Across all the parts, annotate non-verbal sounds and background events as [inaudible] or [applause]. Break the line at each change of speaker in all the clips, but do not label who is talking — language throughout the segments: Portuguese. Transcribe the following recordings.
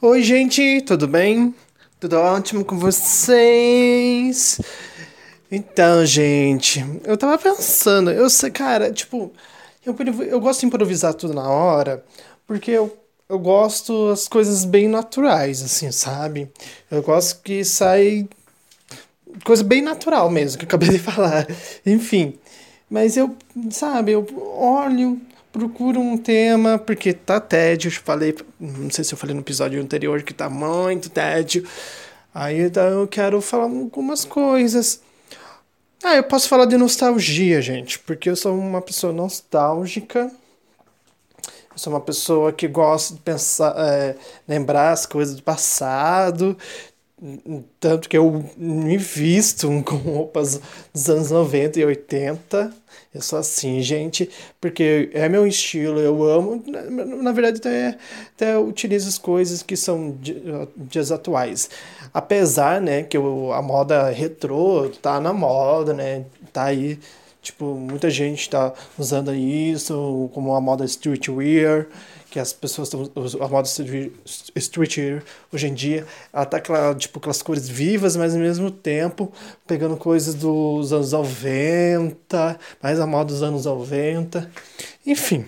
Oi, gente, tudo bem? Tudo ótimo com vocês? Então, gente, eu tava pensando, eu sei, cara, tipo, eu, eu gosto de improvisar tudo na hora, porque eu, eu gosto das coisas bem naturais, assim, sabe? Eu gosto que sai coisa bem natural mesmo, que eu acabei de [laughs] falar. Enfim, mas eu, sabe, eu olho procura um tema, porque tá tédio. Eu falei, não sei se eu falei no episódio anterior que tá muito tédio. Aí então, eu quero falar algumas coisas. Ah, eu posso falar de nostalgia, gente, porque eu sou uma pessoa nostálgica. Eu sou uma pessoa que gosta de pensar, é, lembrar as coisas do passado. Tanto que eu me visto [laughs] com roupas dos anos 90 e 80. Eu sou assim, gente, porque é meu estilo, eu amo. Na, verdade, até, até utilizo as coisas que são dias atuais. Apesar, né, que eu, a moda retrô tá na moda, né, tá aí. Tipo, muita gente tá usando isso, como a moda streetwear que as pessoas estão. A moda streetwear hoje em dia, ela tá aquela, tipo, aquelas cores vivas, mas ao mesmo tempo pegando coisas dos anos 90, mais a moda dos anos 90. Enfim.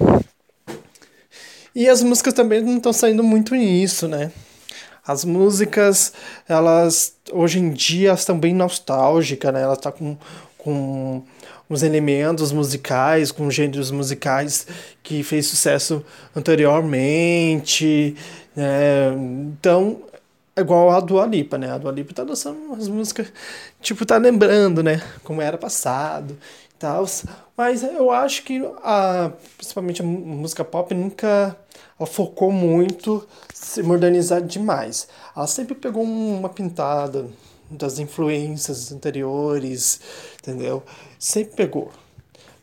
E as músicas também não estão saindo muito nisso, né? As músicas, elas hoje em dia estão bem nostálgicas, né? Ela tá com, com os elementos musicais, com gêneros musicais que fez sucesso anteriormente. Né? Então, é igual a Dua Lipa, né? A Dua Lipa tá dançando umas músicas, tipo, tá lembrando, né? Como era passado e tal. Mas eu acho que, a, principalmente a música pop, nunca focou muito se modernizar demais. Ela sempre pegou uma pintada das influências anteriores, entendeu? Sempre pegou.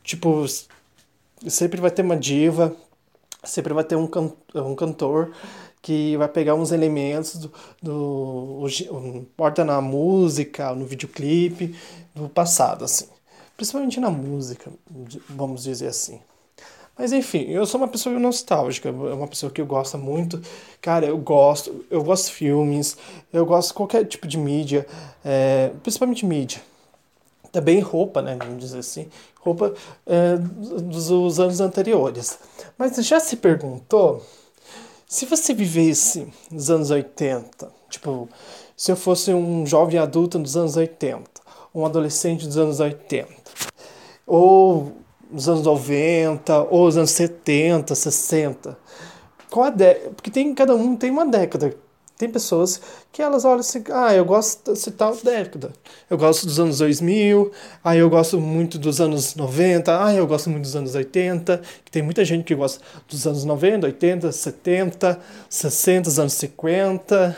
Tipo, sempre vai ter uma diva, sempre vai ter um, can um cantor que vai pegar uns elementos do, do um, porta na música, no videoclipe do passado, assim. Principalmente na música, vamos dizer assim. Mas enfim, eu sou uma pessoa nostálgica, uma pessoa que gosta muito. Cara, eu gosto, eu gosto de filmes, eu gosto de qualquer tipo de mídia, é, principalmente mídia. Também roupa, né? Vamos dizer assim. Roupa é, dos, dos anos anteriores. Mas já se perguntou se você vivesse nos anos 80, tipo, se eu fosse um jovem adulto dos anos 80, um adolescente dos anos 80, ou nos anos 90, ou os anos 70, 60. Qual a década? Porque tem, cada um tem uma década. Tem pessoas que elas olham assim, ah, eu gosto dessa tal década. Eu gosto dos anos 2000, ah, eu gosto muito dos anos 90, ah, eu gosto muito dos anos 80. Que tem muita gente que gosta dos anos 90, 80, 70, 60, os anos 50.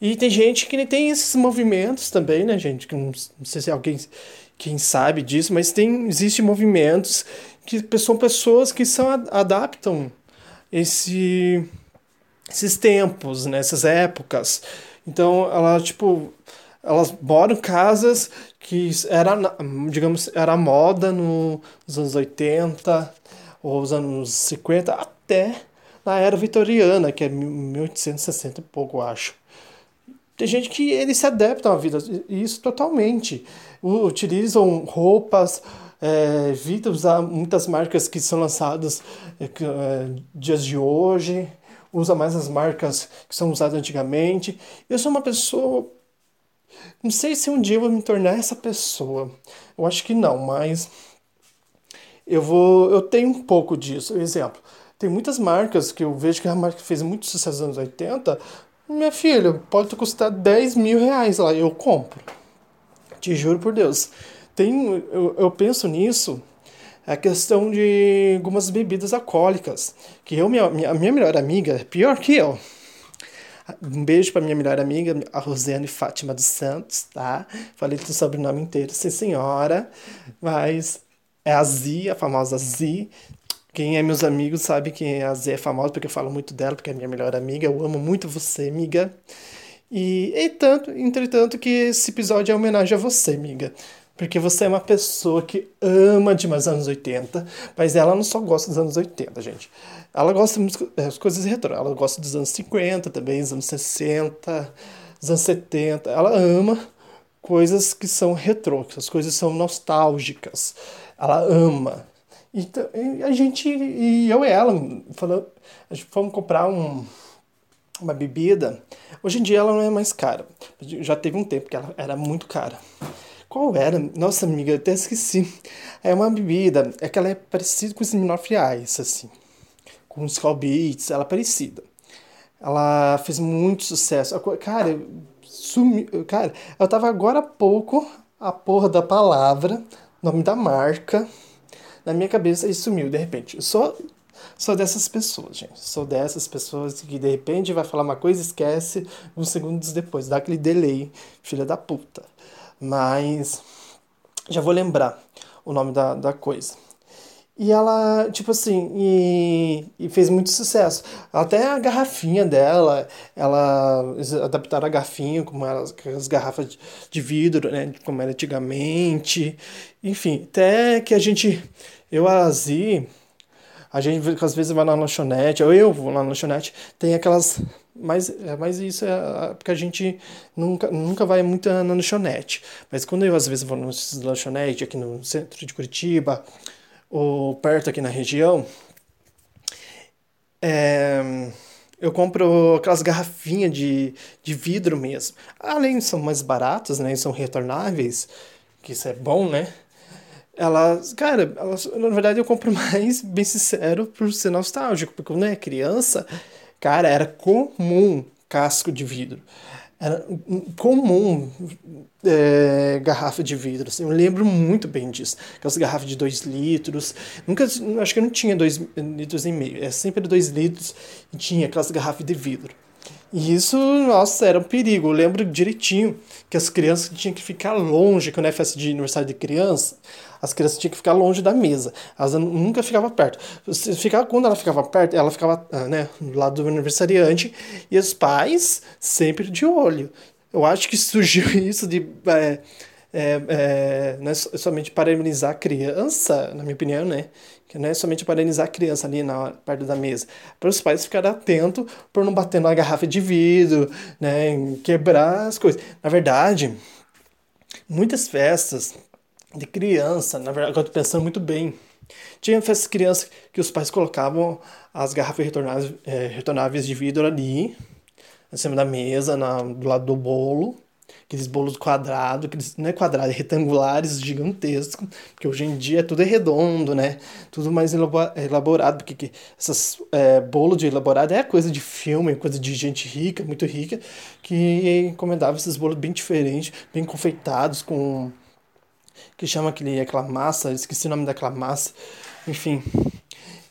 E tem gente que tem esses movimentos também, né, gente? Que não, não sei se alguém quem sabe disso, mas tem existe movimentos que são pessoas que são adaptam esse esses tempos, nessas né, épocas. Então, ela tipo elas moram casas que era, digamos, era moda no, nos anos 80 ou os anos 50 até na era vitoriana, que é 1860 e pouco, acho. Tem gente que eles se adaptam à vida, isso totalmente. Utilizam roupas, é, usar muitas marcas que são lançadas é, é, dias de hoje, usa mais as marcas que são usadas antigamente. Eu sou uma pessoa. Não sei se um dia eu vou me tornar essa pessoa. Eu acho que não, mas eu vou. Eu tenho um pouco disso. Exemplo. Tem muitas marcas que eu vejo que a marca fez muito sucesso nos anos 80, minha filha, pode custar 10 mil reais lá, eu compro. Te juro por Deus. Tem, eu, eu penso nisso, a questão de algumas bebidas alcoólicas. Que eu, minha, minha, minha melhor amiga, é pior que eu. Um beijo para minha melhor amiga, a Rosiane Fátima dos Santos, tá? Falei o sobrenome inteiro, sim senhora. Mas é a Zi, a famosa Zi. Quem é meus amigos sabe que a Zé é famosa porque eu falo muito dela, porque é minha melhor amiga. Eu amo muito você, amiga. E, e tanto, entretanto, que esse episódio é homenagem a você, amiga. Porque você é uma pessoa que ama demais anos 80, mas ela não só gosta dos anos 80, gente. Ela gosta das coisas retrô. Ela gosta dos anos 50 também, dos anos 60, dos anos 70. Ela ama coisas que são retrô, que as coisas são nostálgicas. Ela ama. Então, a gente, e eu e ela, falando, a gente fomos comprar um, uma bebida. Hoje em dia ela não é mais cara. Já teve um tempo que ela era muito cara. Qual era? Nossa amiga, eu até esqueci. É uma bebida, é que ela é parecida com os Ice, assim. Com os Skull Beats, ela é parecida. Ela fez muito sucesso. Cara, sumiu. Cara, eu tava agora há pouco a porra da palavra, nome da marca, na minha cabeça e sumiu de repente. Eu sou, sou dessas pessoas, gente. Sou dessas pessoas que de repente vai falar uma coisa esquece uns segundos depois. Dá aquele delay, filha da puta. Mas já vou lembrar o nome da, da coisa. E ela, tipo assim, e, e, fez muito sucesso. Até a garrafinha dela, ela adaptaram a garrafinha como elas, as garrafas de vidro, né? Como era antigamente. Enfim, até que a gente, eu, a Zi, a gente às vezes vai na lanchonete, ou eu vou na lanchonete, tem aquelas. Mas, é, mas isso é porque a gente nunca, nunca vai muito na lanchonete. Mas quando eu às vezes vou na lanchonete aqui no centro de Curitiba, ou perto aqui na região, é, eu compro aquelas garrafinhas de, de vidro mesmo. Além são mais baratas, né? São retornáveis, que isso é bom, né? Elas, cara, na verdade eu compro [laughs] mais, bem sincero, por ser nostálgico, porque quando eu era criança, cara, era comum casco de vidro. Era comum é, garrafa de vidro. Assim, eu lembro muito bem disso. Aquelas garrafas de 2 litros. Nunca, acho que não tinha 2 litros e meio. É sempre 2 litros e tinha aquelas garrafas de vidro. E isso, nossa, era um perigo. Eu lembro direitinho que as crianças tinham que ficar longe, quando é festa de aniversário de criança, as crianças tinham que ficar longe da mesa. Elas nunca ficavam perto. Ficava, quando ela ficava perto, ela ficava ah, né, do lado do aniversariante e os pais sempre de olho. Eu acho que surgiu [laughs] isso de. É, é, é, é somente parabenizar a criança, na minha opinião, né? Que não é somente parabenizar a criança ali na perto da mesa. Para os pais ficarem atentos por não bater na garrafa de vidro, né? Quebrar as coisas. Na verdade, muitas festas de criança, na verdade, agora pensando muito bem. Tinha festas de criança que os pais colocavam as garrafas retornáveis, é, retornáveis de vidro ali, em cima da mesa, na, do lado do bolo aqueles bolos quadrados, aqueles, não é quadrados, é retangulares, gigantescos, porque hoje em dia tudo é redondo, né? Tudo mais elaborado, porque que essas é, de elaborado é coisa de filme, coisa de gente rica, muito rica, que encomendava esses bolos bem diferentes, bem confeitados, com que chama aquele, aquela massa, esqueci o nome daquela massa, enfim,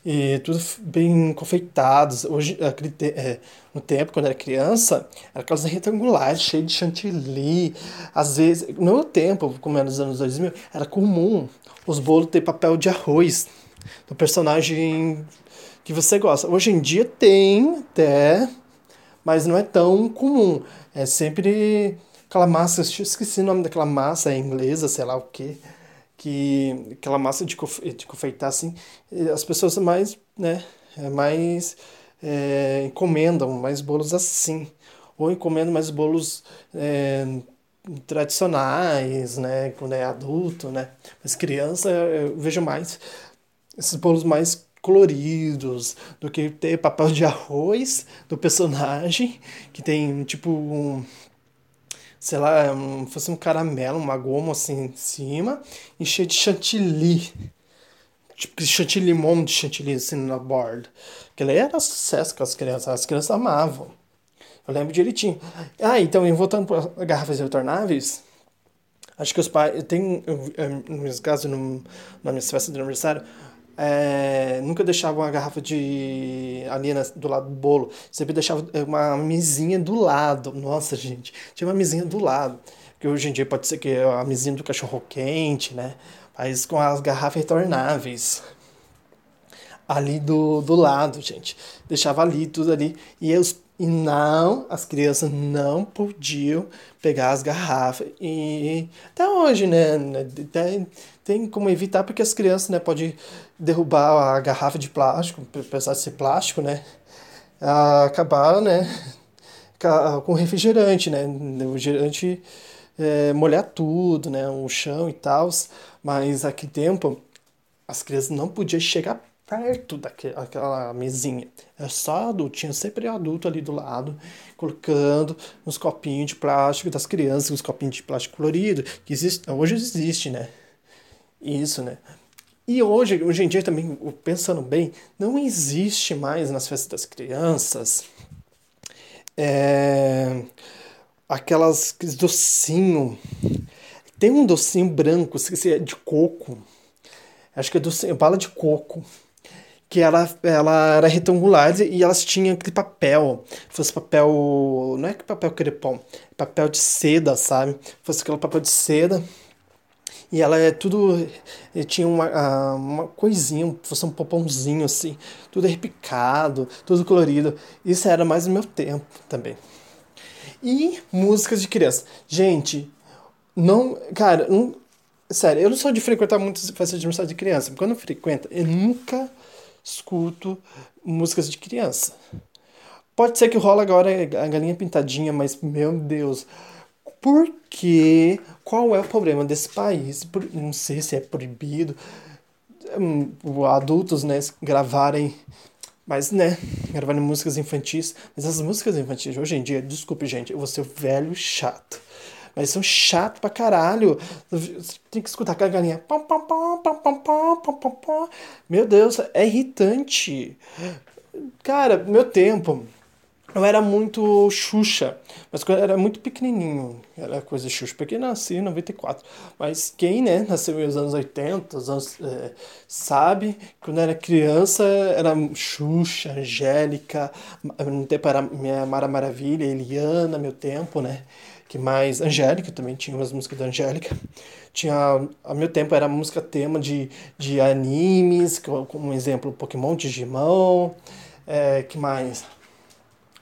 e tudo bem confeitados. Hoje, aquele te, é, no tempo, quando era criança, era aquelas retangulares, cheias de chantilly. Às vezes, no meu tempo, como era nos anos 2000, era comum os bolos ter papel de arroz do personagem que você gosta. Hoje em dia tem até, mas não é tão comum. É sempre aquela massa, esqueci o nome daquela massa inglesa, sei lá o que que aquela massa de, de confeitar assim, as pessoas mais, né, é mais é, encomendam mais bolos assim, ou encomendam mais bolos é, tradicionais, né, quando é adulto, né, mas criança eu vejo mais esses bolos mais coloridos do que ter papel de arroz do personagem que tem tipo um sei lá, um, fosse um caramelo, uma goma assim em cima, e cheio de chantilly. Tipo, chantilly, um monte de chantilly assim na borda. Aquilo aí era sucesso com as crianças, as crianças amavam. Eu lembro direitinho. Ah, então, voltando para garrafas retornáveis, acho que os pais. Tem, no meu caso, no, na minha festa de aniversário, é, nunca deixava uma garrafa de ali do lado do bolo. Sempre deixava é, uma mesinha do lado. Nossa, gente, tinha uma mesinha do lado. Que hoje em dia pode ser que é a mesinha do cachorro quente, né? Mas com as garrafas retornáveis. Ali do, do lado, gente. Deixava ali, tudo ali. E os, E não, as crianças não podiam pegar as garrafas. E até hoje, né? Tem, tem como evitar, porque as crianças, né, podem derrubar a garrafa de plástico, apesar de ser plástico, né? Acabar, né? Com refrigerante, né? O refrigerante é, molhar tudo, né? O chão e tal. Mas aquele tempo, as crianças não podiam chegar perto daquela mesinha. É só adulto, tinha sempre adulto ali do lado, colocando uns copinhos de plástico das crianças, uns copinhos de plástico colorido, que existe, hoje existe, né? Isso, né? E hoje, hoje em dia também, pensando bem, não existe mais nas festas das crianças é, aquelas docinho. Tem um docinho branco, se é de coco. Acho que é docinho, bala de coco que ela, ela era retangular e elas tinham aquele papel, fosse papel, não é que papel crepom, papel de seda, sabe? Fosse aquele papel de seda e ela é tudo, tinha uma, uma coisinha, fosse um popãozinho assim, tudo repicado, tudo colorido. Isso era mais no meu tempo também. E músicas de criança. Gente, não, cara, não, sério, eu não sou de frequentar muitas festas de aniversário de criança, quando eu frequento, eu nunca escuto músicas de criança. Pode ser que rola agora a galinha pintadinha, mas meu Deus, por que? Qual é o problema desse país? Não sei se é proibido hum, adultos, né, gravarem, mas né, gravarem músicas infantis. Mas as músicas infantis hoje em dia, desculpe gente, eu vou ser velho chato. Mas são chato pra caralho. Você tem que escutar aquela galinha. Meu Deus, é irritante. Cara, meu tempo. Eu era muito Xuxa, mas era muito pequenininho, era coisa Xuxa, porque nasci em 94. Mas quem, né, nasceu nos anos 80, os anos, é, sabe, quando era criança era Xuxa, Angélica, no tempo era minha Mara Maravilha, Eliana, meu tempo, né? que mais Angélica também tinha umas músicas da Angélica tinha ao meu tempo era música tema de, de animes como exemplo Pokémon Digimon é, que mais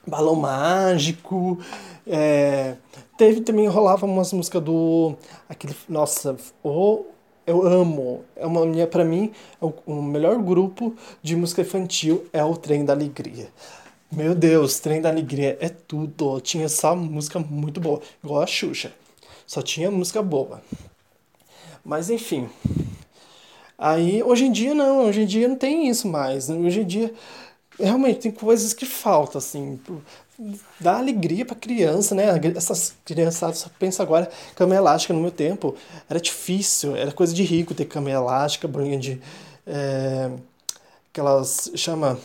Balão Mágico é, teve também rolava umas músicas do aquele nossa o eu amo é uma minha para mim é o, o melhor grupo de música infantil é o Trem da Alegria meu Deus, Trem da Alegria é tudo. Tinha só música muito boa, igual a Xuxa. Só tinha música boa. Mas enfim. Aí, hoje em dia não, hoje em dia não tem isso mais. Hoje em dia, realmente, tem coisas que faltam, assim. Dá alegria pra criança, né? Essas criançadas só pensam agora, cama elástica no meu tempo. Era difícil, era coisa de rico ter cama elástica, bolinha de. É, chama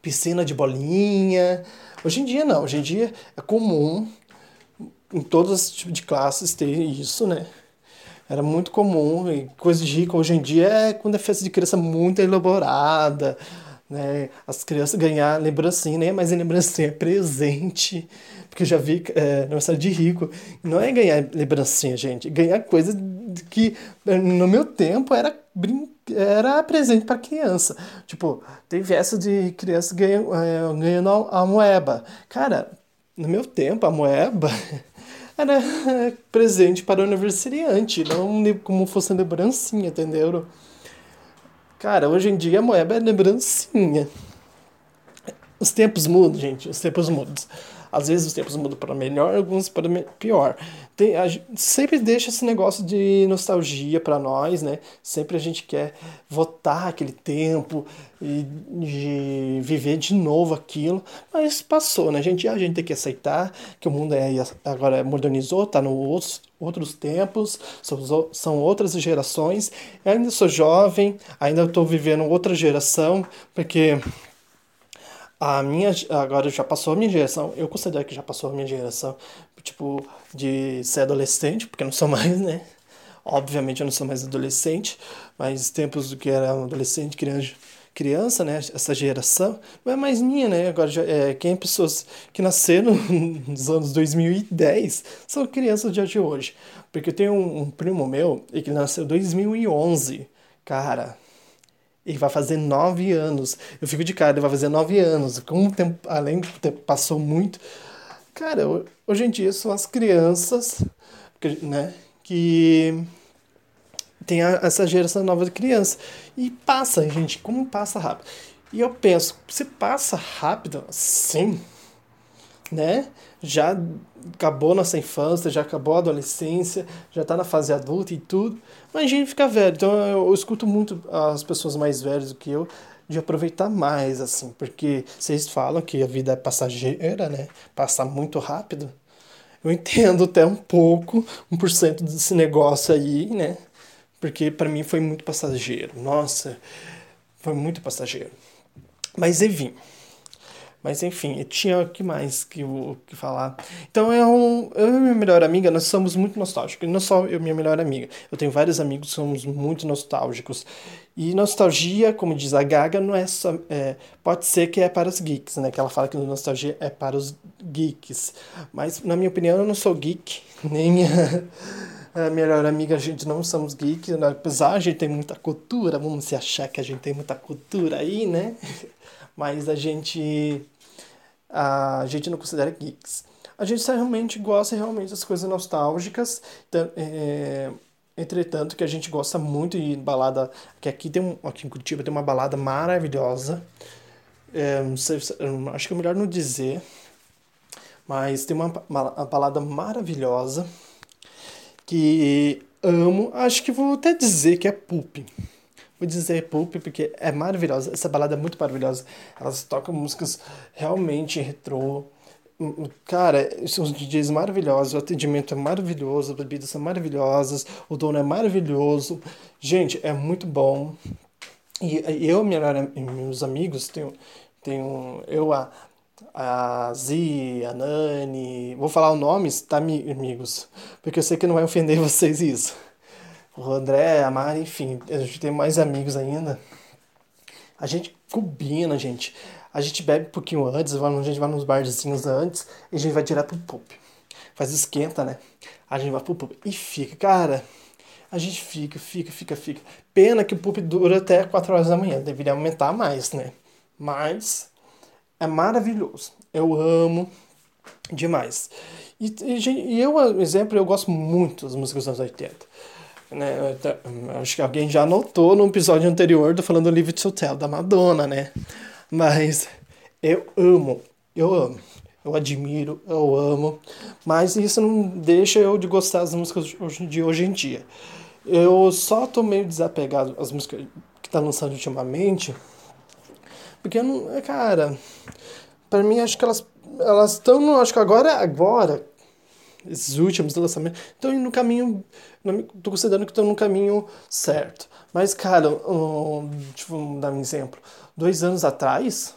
piscina de bolinha. Hoje em dia não, hoje em dia é comum em todos os tipos de classes ter isso, né? Era muito comum, e coisa de rico hoje em dia é quando é festa de criança muito elaborada, né? As crianças ganhar lembrancinha, né? Mas a lembrancinha é presente, porque eu já vi é, aniversário de rico, não é ganhar lembrancinha, gente, ganhar coisa que no meu tempo era brincar era presente para criança. Tipo, tem essa de criança ganhando, é, ganhando a moeba. Cara, no meu tempo, a moeba [laughs] era presente para o aniversariante, não como fosse lembrancinha, entendeu? Cara, hoje em dia a moeba é lembrancinha. Os tempos mudam, gente, os tempos mudam. Às vezes os tempos mudam para melhor, alguns para pior. Tem, a, sempre deixa esse negócio de nostalgia para nós, né? Sempre a gente quer votar aquele tempo e de viver de novo aquilo, mas passou, né? A gente, a gente tem que aceitar que o mundo é, agora modernizou, tá no outros, outros tempos, são, são outras gerações. Eu ainda sou jovem, ainda estou vivendo outra geração, porque a minha, agora já passou a minha geração, eu considero que já passou a minha geração, tipo, de ser adolescente, porque eu não sou mais, né? Obviamente eu não sou mais adolescente, mas tempos do que era adolescente, criança, criança, né? Essa geração não é mais minha, né? Agora já, é, quem é pessoas que nasceram [laughs] nos anos 2010 são crianças de hoje. Porque eu tenho um, um primo meu e que nasceu em 2011. Cara, Ele vai fazer nove anos. Eu fico de cara, vai fazer nove anos. Como o tempo, além do tempo passou muito. Cara, hoje em dia são as crianças, né, que tem essa geração nova de criança. E passa, gente, como passa rápido. E eu penso, se passa rápido assim, né? Já acabou nossa infância, já acabou a adolescência, já tá na fase adulta e tudo. Mas a gente fica velho. Então eu, eu escuto muito as pessoas mais velhas do que eu de aproveitar mais, assim, porque vocês falam que a vida é passageira, né? Passa muito rápido. Eu entendo até um pouco, um por cento desse negócio aí, né? Porque para mim foi muito passageiro. Nossa, foi muito passageiro. Mas enfim. Mas enfim, tinha o que mais que, o que falar. Então eu, eu e minha melhor amiga, nós somos muito nostálgicos. Não só eu e minha melhor amiga. Eu tenho vários amigos que somos muito nostálgicos. E nostalgia, como diz a Gaga, não é só. É, pode ser que é para os geeks, né? Que ela fala que nostalgia é para os geeks. Mas, na minha opinião, eu não sou geek, [laughs] nem a melhor amiga, a gente não somos geeks, né? apesar a gente tem muita cultura, vamos se achar que a gente tem muita cultura aí, né? [laughs] Mas a gente. A gente não considera geeks. A gente realmente gosta realmente das coisas nostálgicas. Então, é, Entretanto, que a gente gosta muito de balada, que aqui tem um, aqui em Curitiba tem uma balada maravilhosa. É, sei, acho que é melhor não dizer, mas tem uma, uma, balada maravilhosa que amo. Acho que vou até dizer que é Pulp. Vou dizer Pulp porque é maravilhosa. Essa balada é muito maravilhosa. Elas tocam músicas realmente retrô Cara, são DJs maravilhosos, o atendimento é maravilhoso, as bebidas são maravilhosas, o dono é maravilhoso. Gente, é muito bom. E eu e meus amigos, tenho, tenho eu, a, a Zi, a Nani, vou falar os nomes, tá, amigos? Porque eu sei que não vai ofender [laughs] vocês isso. O André, a Mari, enfim, a gente tem mais amigos ainda. A gente combina, gente. A gente bebe um pouquinho antes, a gente vai nos barzinhos antes e a gente vai direto pro pub. Faz esquenta, né? A gente vai pro pub e fica, cara. A gente fica, fica, fica, fica. Pena que o pub dura até 4 horas da manhã. Deveria aumentar mais, né? Mas é maravilhoso. Eu amo demais. E, e, e eu, exemplo, eu gosto muito das músicas dos anos 80. Né? Acho que alguém já notou no episódio anterior do Falando Live to Hotel, da Madonna, né? Mas eu amo, eu amo. Eu admiro, eu amo, mas isso não deixa eu de gostar das músicas de hoje em dia. Eu só tô meio desapegado às músicas que tá lançando ultimamente, porque não, cara, para mim acho que elas elas estão, acho que agora agora esses últimos lançamentos estão indo no caminho, tô considerando que estão no caminho certo. Mas cara, um, deixa eu dar um exemplo dois anos atrás,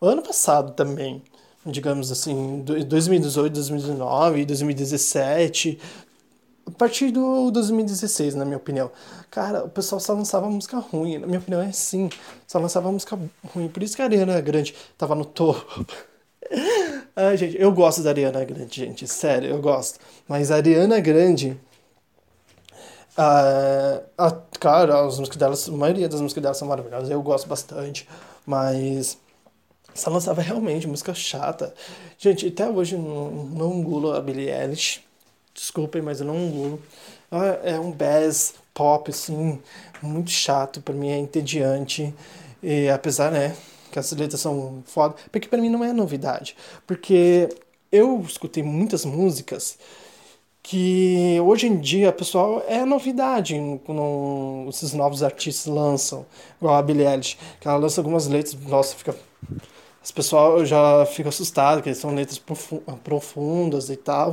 ano passado também, digamos assim, 2018, 2019, 2017, a partir do 2016, na minha opinião. Cara, o pessoal só lançava música ruim. Na minha opinião é assim. Só lançava música ruim. Por isso que a Ariana Grande tava no topo. Ai, gente, eu gosto da Ariana Grande, gente. Sério, eu gosto. Mas a Ariana Grande Uh, a, cara, as músicas delas, a maioria das músicas delas são maravilhosas, eu gosto bastante, mas ela lançava realmente música chata. Gente, até hoje não, não engulo a Billie Eilish, desculpem, mas eu não engulo. É um bass pop, assim, muito chato, pra mim é entediante, e apesar, né, que as letras são foda, porque pra mim não é novidade, porque eu escutei muitas músicas que hoje em dia, pessoal, é novidade quando esses novos artistas lançam, igual a Billie Eilish, que ela lança algumas letras, nossa, fica as pessoal já fica assustado, que são letras profundas e tal.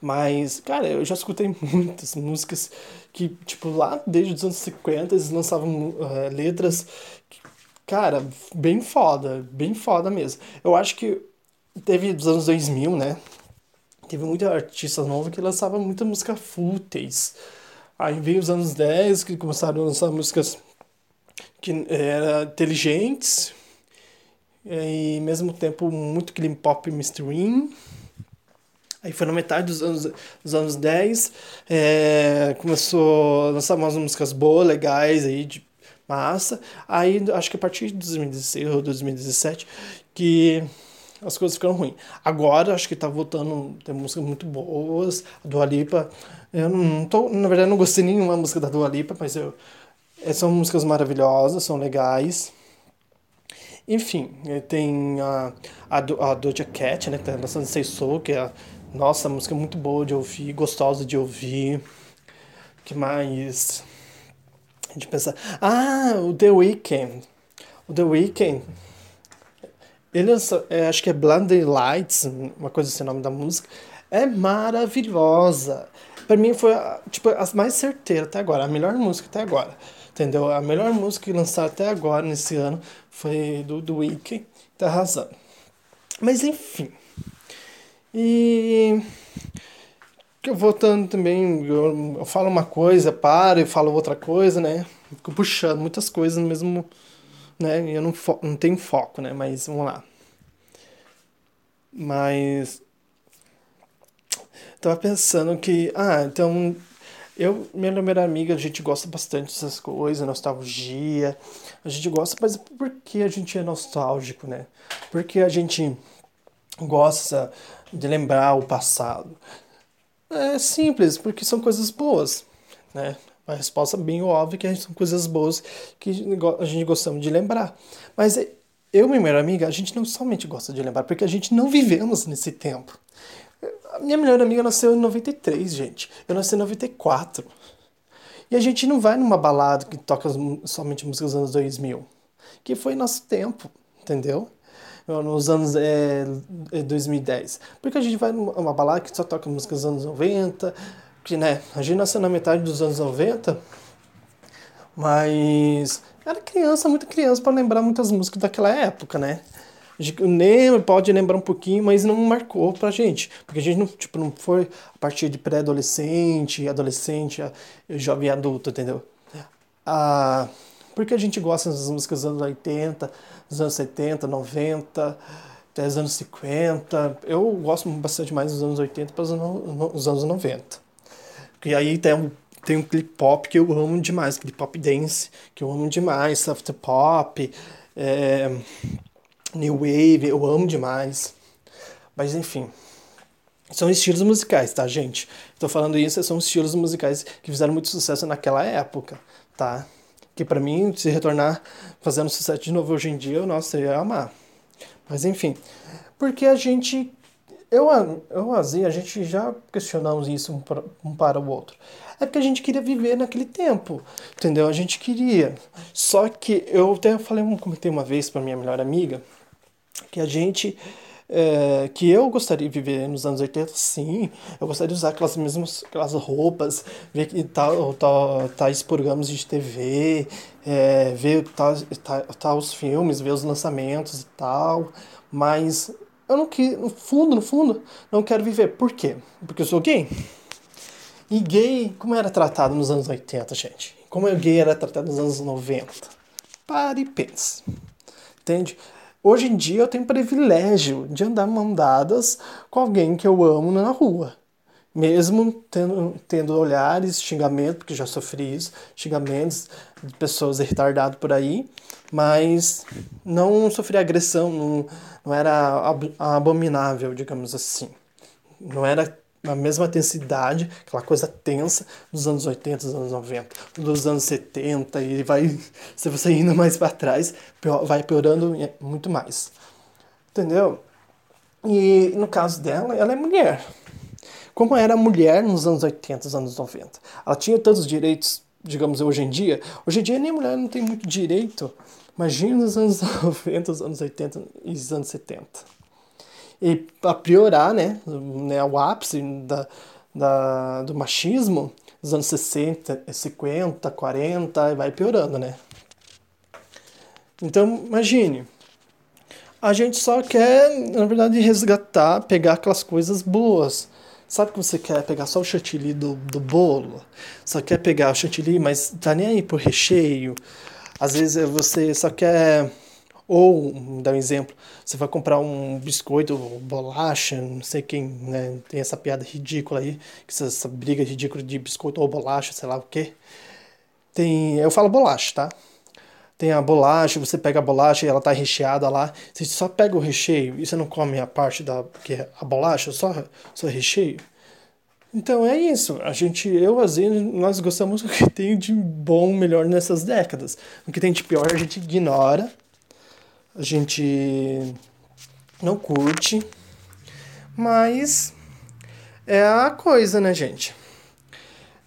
Mas, cara, eu já escutei [laughs] muitas músicas que, tipo, lá desde os anos 50 eles lançavam uh, letras, que, cara, bem foda, bem foda mesmo. Eu acho que teve dos anos 2000, né? teve muitos artistas novos que lançavam muita música fúteis. Aí veio os anos 10 que começaram a lançar músicas que eram inteligentes e ao mesmo tempo muito clean pop mainstream. Aí foi na metade dos anos, dos anos 10, é, começou a lançar umas músicas boas, legais, aí, de massa. Aí acho que a partir de 2016 ou 2017 que as coisas ficaram ruins. Agora acho que tá voltando, tem músicas muito boas. A Dua Lipa, eu não tô, na verdade não gostei nenhuma música da Dua Lipa, mas eu, é, são músicas maravilhosas, são legais. Enfim, eh, tem a, a, a Doja Cat, né, que tá lançando Say Soul, que é, nossa, música muito boa de ouvir, gostosa de ouvir. que mais? A gente pensa, ah, o The Weeknd. O The Weeknd, ele, é, acho que é Blinding Lights, uma coisa assim, o nome da música, é maravilhosa. Pra mim foi, tipo, a mais certeira até agora, a melhor música até agora. Entendeu? A melhor música que lançaram até agora, nesse ano, foi do, do Weeknd, tá arrasando. Mas enfim. E voltando também, eu, eu falo uma coisa, paro e falo outra coisa, né? Fico puxando muitas coisas no mesmo, né? Eu não, não tenho foco, né? Mas vamos lá. Mas tava pensando que, ah, então eu, minha melhor amiga, a gente gosta bastante dessas coisas, nostalgia. A gente gosta, mas por que a gente é nostálgico, né? Porque a gente gosta de lembrar o passado. É simples, porque são coisas boas, né? A resposta bem óbvia que são coisas boas que a gente gostamos de lembrar. Mas eu e minha melhor amiga, a gente não somente gosta de lembrar, porque a gente não vivemos nesse tempo. A minha melhor amiga nasceu em 93, gente. Eu nasci em 94. E a gente não vai numa balada que toca somente músicas dos anos 2000. Que foi nosso tempo, entendeu? Nos anos é, 2010. Porque a gente vai numa balada que só toca músicas dos anos 90. Que, né, a gente nasceu na metade dos anos 90. Mas era criança, muita criança, para lembrar muitas músicas daquela época, né? lembra, pode lembrar um pouquinho, mas não marcou pra gente. Porque a gente não, tipo, não foi a partir de pré-adolescente, adolescente, jovem adulto, entendeu? Ah, porque a gente gosta das músicas dos anos 80, dos anos 70, 90, até os anos 50. Eu gosto bastante mais dos anos 80 para os anos 90. E aí tem um, tem um clip pop que eu amo demais, clip pop dance, que eu amo demais, soft pop, é, New Wave, eu amo demais. Mas enfim, são estilos musicais, tá, gente? Estou falando isso, são estilos musicais que fizeram muito sucesso naquela época, tá? Que para mim, se retornar fazendo sucesso de novo hoje em dia, nossa, eu ia amar. Mas enfim, porque a gente, eu, eu a gente já questionamos isso um para, um para o outro. É porque a gente queria viver naquele tempo, entendeu? A gente queria. Só que eu até falei, comentei uma vez para minha melhor amiga, que a gente é, que eu gostaria de viver nos anos 80, sim. Eu gostaria de usar aquelas mesmas aquelas roupas, ver que tal, tal, tais programas de TV, é, ver tal, tal os filmes, ver os lançamentos e tal. Mas eu não que no fundo, no fundo, não quero viver. Por quê? Porque eu sou gay. E gay, como era tratado nos anos 80, gente? Como o gay era tratado nos anos 90? Pare e pense. Entende? Hoje em dia eu tenho privilégio de andar mão dadas com alguém que eu amo na rua. Mesmo tendo, tendo olhares, xingamentos, porque já sofri isso, xingamentos de pessoas retardadas por aí, mas não sofri agressão, não, não era abominável, digamos assim. Não era a mesma intensidade, aquela coisa tensa dos anos 80, dos anos 90, dos anos 70 e vai [laughs] se você indo mais para trás, vai piorando muito mais. Entendeu? E no caso dela, ela é mulher. Como era mulher nos anos 80, nos anos 90? Ela tinha todos os direitos, digamos, hoje em dia. Hoje em dia nem mulher não tem muito direito. Imagina nos anos [laughs] 90, os anos 80 e os anos 70. E para piorar, né, né, o ápice da, da, do machismo, dos anos 60, 50, 40, e vai piorando, né? Então, imagine, a gente só quer, na verdade, resgatar, pegar aquelas coisas boas. Sabe que você quer pegar só o chantilly do, do bolo? Só quer pegar o chantilly, mas tá nem aí por recheio. Às vezes você só quer ou, dar um exemplo, você vai comprar um biscoito, bolacha, não sei quem, né, tem essa piada ridícula aí, essa, essa briga ridícula de biscoito ou bolacha, sei lá o quê. Tem, eu falo bolacha, tá? tem a bolacha, você pega a bolacha e ela tá recheada lá, você só pega o recheio e você não come a parte da que é a bolacha, só só recheio. Então é isso. A gente, eu, às vezes, nós gostamos do que tem de bom, melhor nessas décadas. O que tem de pior a gente ignora, a gente não curte, mas é a coisa, né, gente?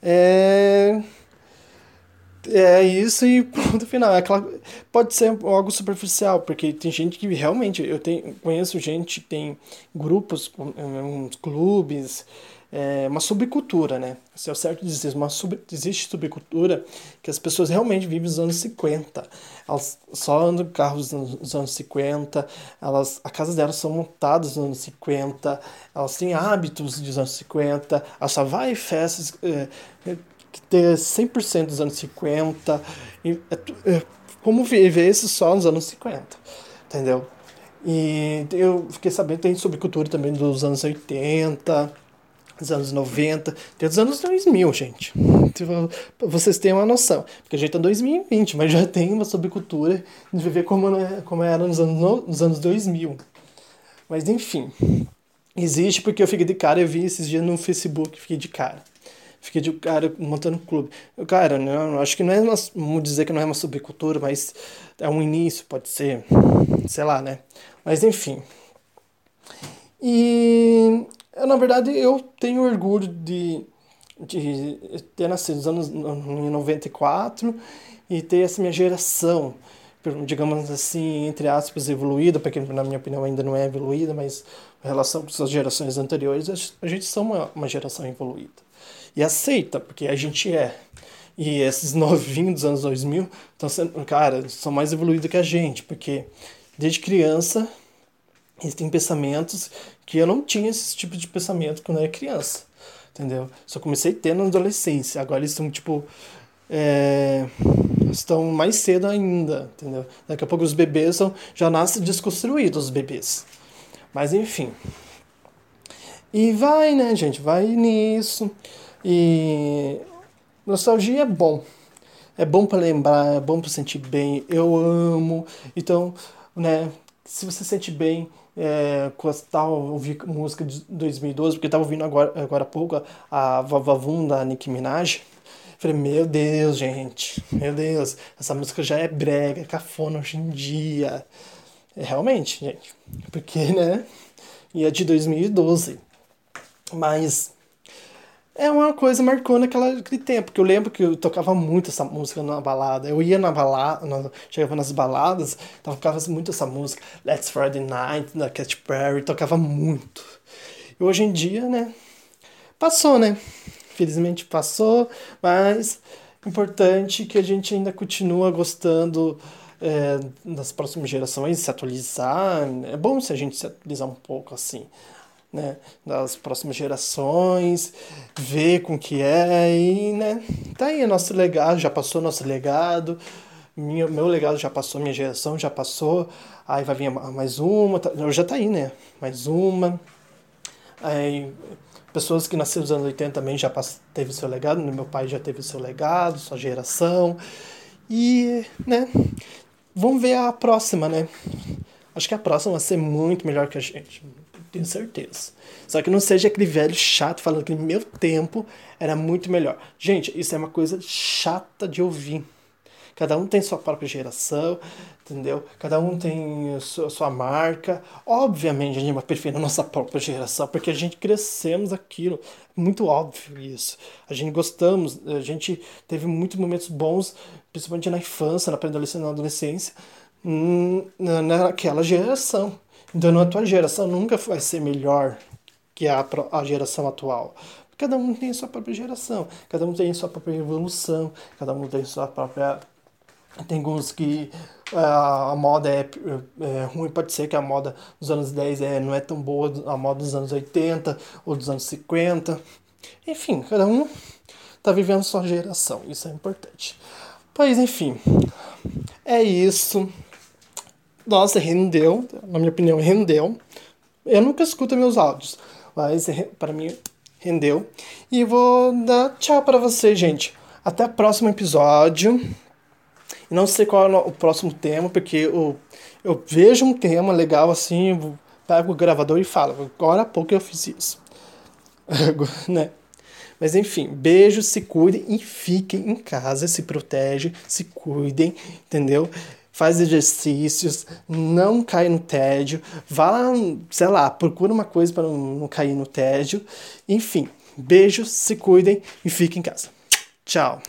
É. É isso e [laughs] ponto final. É aquela, pode ser algo superficial, porque tem gente que realmente. Eu tenho, conheço gente que tem grupos, uns clubes, é, uma subcultura, né? Isso é o certo dizer, uma sub, existe subcultura que as pessoas realmente vivem nos anos 50. Elas só andam com carros nos anos 50, elas, a casa delas são montadas nos anos 50, elas têm hábitos dos anos 50, elas só vai em festas é, que tem 100% dos anos 50. E, é, é, como viver isso só nos anos 50, entendeu? E eu fiquei sabendo tem subcultura também dos anos 80 dos anos 90, tem dos anos 2000, gente. Tipo, vocês terem uma noção. Porque a gente tá em 2020, mas já tem uma subcultura de viver como, né, como era nos anos, nos anos 2000. Mas enfim, existe porque eu fiquei de cara, eu vi esses dias no Facebook, fiquei de cara. Fiquei de cara montando um clube. Cara, não, acho que não é uma, vamos dizer que não é uma subcultura, mas é um início, pode ser, sei lá, né? Mas enfim. E eu, na verdade, eu tenho orgulho de, de ter nascido nos anos em 94 e ter essa minha geração, digamos assim, entre aspas, evoluída, porque na minha opinião ainda não é evoluída, mas em relação com as gerações anteriores, a gente são uma, uma geração evoluída. E aceita, porque a gente é. E esses [laughs] novinhos dos anos 2000 estão sendo, cara, são mais evoluídos que a gente, porque desde criança eles têm pensamentos que eu não tinha esse tipo de pensamento quando eu era criança, entendeu? Só comecei a ter na adolescência. Agora eles estão, tipo, é, estão mais cedo ainda, entendeu? Daqui a pouco os bebês são, já nascem desconstruídos, os bebês. Mas enfim. E vai, né, gente? Vai nisso. E nostalgia é bom. É bom para lembrar, é bom para sentir bem. Eu amo. Então, né, se você sente bem, é, tal, ouvir música de 2012, porque eu tava ouvindo agora, agora há pouco a Vavavum da Nicki Minaj. Falei, meu Deus, gente, meu Deus, essa música já é brega, é cafona hoje em dia. É, realmente, gente, porque, né, e é de 2012. Mas é uma coisa marcou naquele tempo, que eu lembro que eu tocava muito essa música na balada. Eu ia na balada, chegava nas baladas, tocava muito essa música, Let's Friday Night, da Katy Perry, tocava muito. E hoje em dia, né, passou, né? Felizmente passou, mas importante que a gente ainda continua gostando é, das próximas gerações, se atualizar. É bom se a gente se atualizar um pouco assim né, das próximas gerações, ver com que é e, né, tá aí nosso legado, já passou nosso legado, minha, meu legado já passou, minha geração já passou, aí vai vir mais uma, tá, já tá aí, né, mais uma, aí pessoas que nasceram nos anos 80 também já teve seu legado, né, meu pai já teve seu legado, sua geração, e, né, vamos ver a próxima, né, acho que a próxima vai ser muito melhor que a gente, tenho certeza. Só que não seja aquele velho chato falando que no meu tempo era muito melhor. Gente, isso é uma coisa chata de ouvir. Cada um tem sua própria geração, entendeu? Cada um tem sua, sua marca. Obviamente a gente vai preferir a nossa própria geração, porque a gente crescemos aquilo. Muito óbvio isso. A gente gostamos, a gente teve muitos momentos bons, principalmente na infância, na pré-adolescência, na adolescência, hum, naquela geração. Então a tua geração nunca vai ser melhor que a, a geração atual. Cada um tem sua própria geração, cada um tem sua própria evolução, cada um tem sua própria. Tem alguns que uh, a moda é, é, ruim, pode ser que a moda dos anos 10 é, não é tão boa a moda dos anos 80 ou dos anos 50. Enfim, cada um tá vivendo sua geração, isso é importante. Pois enfim, é isso. Nossa, rendeu, na minha opinião, rendeu. Eu nunca escuto meus áudios, mas para mim rendeu. E vou dar tchau para você, gente. Até o próximo episódio. não sei qual é o próximo tema, porque eu, eu vejo um tema legal assim, eu pego o gravador e falo, agora há pouco eu fiz isso. [laughs] né? Mas enfim, beijos, se cuidem e fiquem em casa, se protegem, se cuidem, entendeu? Faz exercícios, não cai no tédio, vá lá, sei lá, procura uma coisa para não, cair no tédio. Enfim, beijos, se cuidem e fiquem em casa. Tchau.